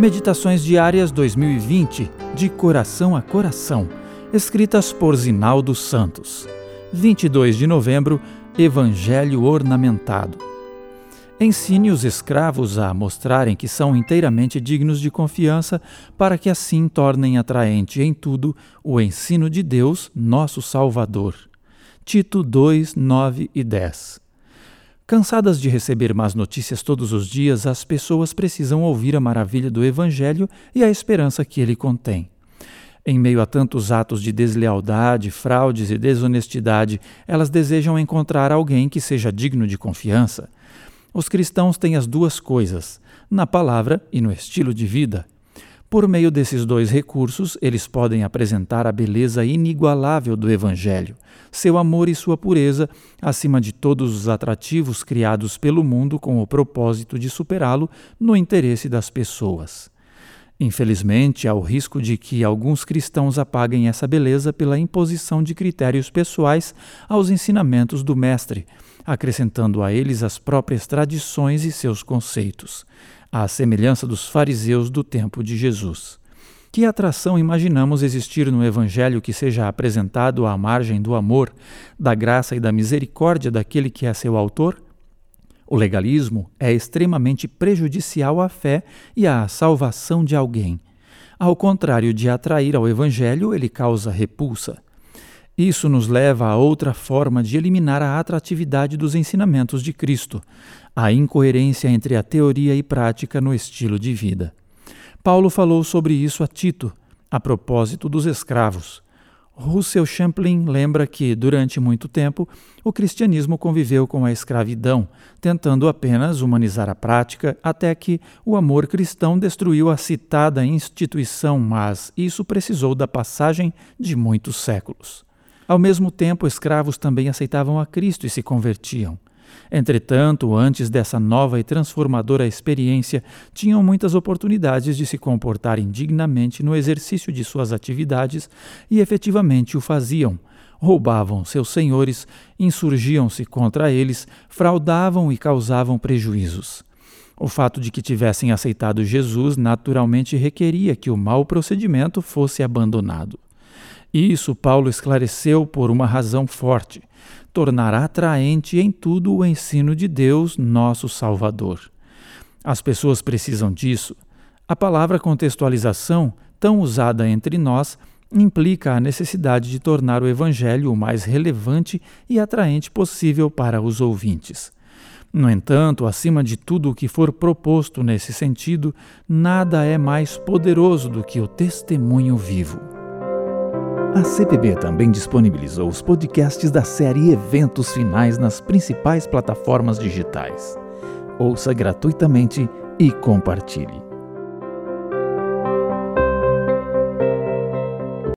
Meditações Diárias 2020, de coração a coração, escritas por Zinaldo Santos. 22 de novembro, Evangelho ornamentado. Ensine os escravos a mostrarem que são inteiramente dignos de confiança, para que assim tornem atraente em tudo o ensino de Deus, nosso Salvador. Tito 2, 9 e 10. Cansadas de receber más notícias todos os dias, as pessoas precisam ouvir a maravilha do Evangelho e a esperança que ele contém. Em meio a tantos atos de deslealdade, fraudes e desonestidade, elas desejam encontrar alguém que seja digno de confiança. Os cristãos têm as duas coisas, na palavra e no estilo de vida. Por meio desses dois recursos, eles podem apresentar a beleza inigualável do Evangelho, seu amor e sua pureza, acima de todos os atrativos criados pelo mundo com o propósito de superá-lo no interesse das pessoas. Infelizmente, há o risco de que alguns cristãos apaguem essa beleza pela imposição de critérios pessoais aos ensinamentos do Mestre, acrescentando a eles as próprias tradições e seus conceitos à semelhança dos fariseus do tempo de Jesus. Que atração imaginamos existir no Evangelho que seja apresentado à margem do amor, da graça e da misericórdia daquele que é seu autor? O legalismo é extremamente prejudicial à fé e à salvação de alguém. Ao contrário de atrair ao Evangelho, ele causa repulsa. Isso nos leva a outra forma de eliminar a atratividade dos ensinamentos de Cristo, a incoerência entre a teoria e prática no estilo de vida. Paulo falou sobre isso a Tito, a propósito dos escravos. Russell Champlin lembra que, durante muito tempo, o cristianismo conviveu com a escravidão, tentando apenas humanizar a prática, até que o amor cristão destruiu a citada instituição, mas isso precisou da passagem de muitos séculos. Ao mesmo tempo, escravos também aceitavam a Cristo e se convertiam. Entretanto, antes dessa nova e transformadora experiência, tinham muitas oportunidades de se comportarem dignamente no exercício de suas atividades e efetivamente o faziam. Roubavam seus senhores, insurgiam-se contra eles, fraudavam e causavam prejuízos. O fato de que tivessem aceitado Jesus naturalmente requeria que o mau procedimento fosse abandonado. Isso Paulo esclareceu por uma razão forte: tornará atraente em tudo o ensino de Deus, nosso Salvador. As pessoas precisam disso. A palavra contextualização, tão usada entre nós, implica a necessidade de tornar o Evangelho o mais relevante e atraente possível para os ouvintes. No entanto, acima de tudo o que for proposto nesse sentido, nada é mais poderoso do que o testemunho vivo. A CPB também disponibilizou os podcasts da série Eventos Finais nas principais plataformas digitais. Ouça gratuitamente e compartilhe.